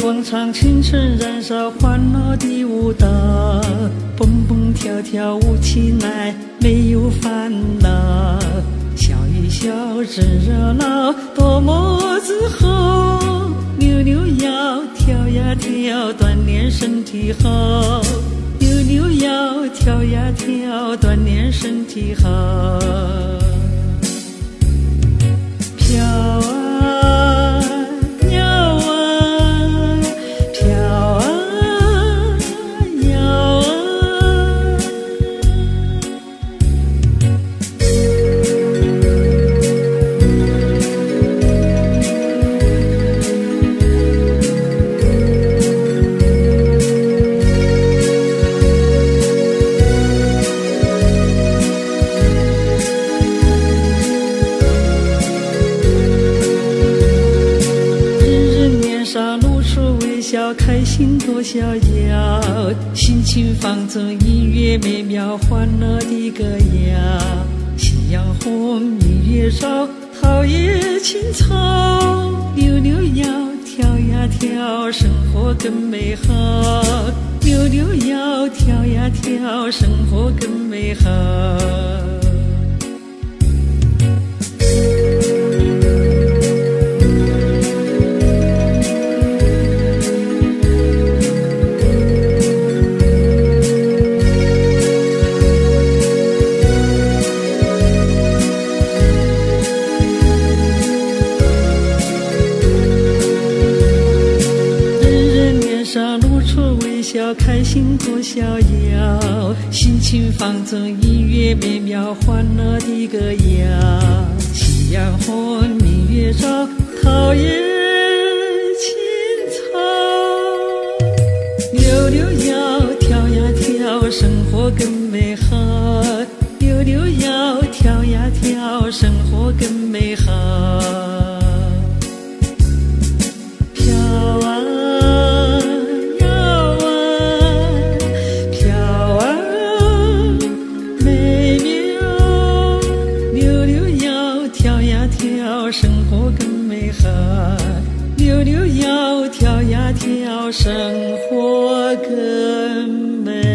广场，青春燃烧，欢乐的舞蹈，蹦蹦跳跳舞起来，没有烦恼，笑一笑真热闹，多么自豪！扭扭腰，跳呀跳，锻炼身体好。扭扭腰，跳呀跳，锻炼身体好。笑开心多逍遥，心情放纵，音乐美妙，欢乐的歌谣。夕阳红，明月照，陶冶情操。扭扭腰，跳呀跳，生活更美好。扭扭腰，跳呀跳，生活更美好。上露出微笑开心多逍遥，心情放纵，音乐美妙，欢乐的歌谣。夕阳红，明月照，陶冶情操。扭扭腰，跳呀跳，生活更美好。生活更美。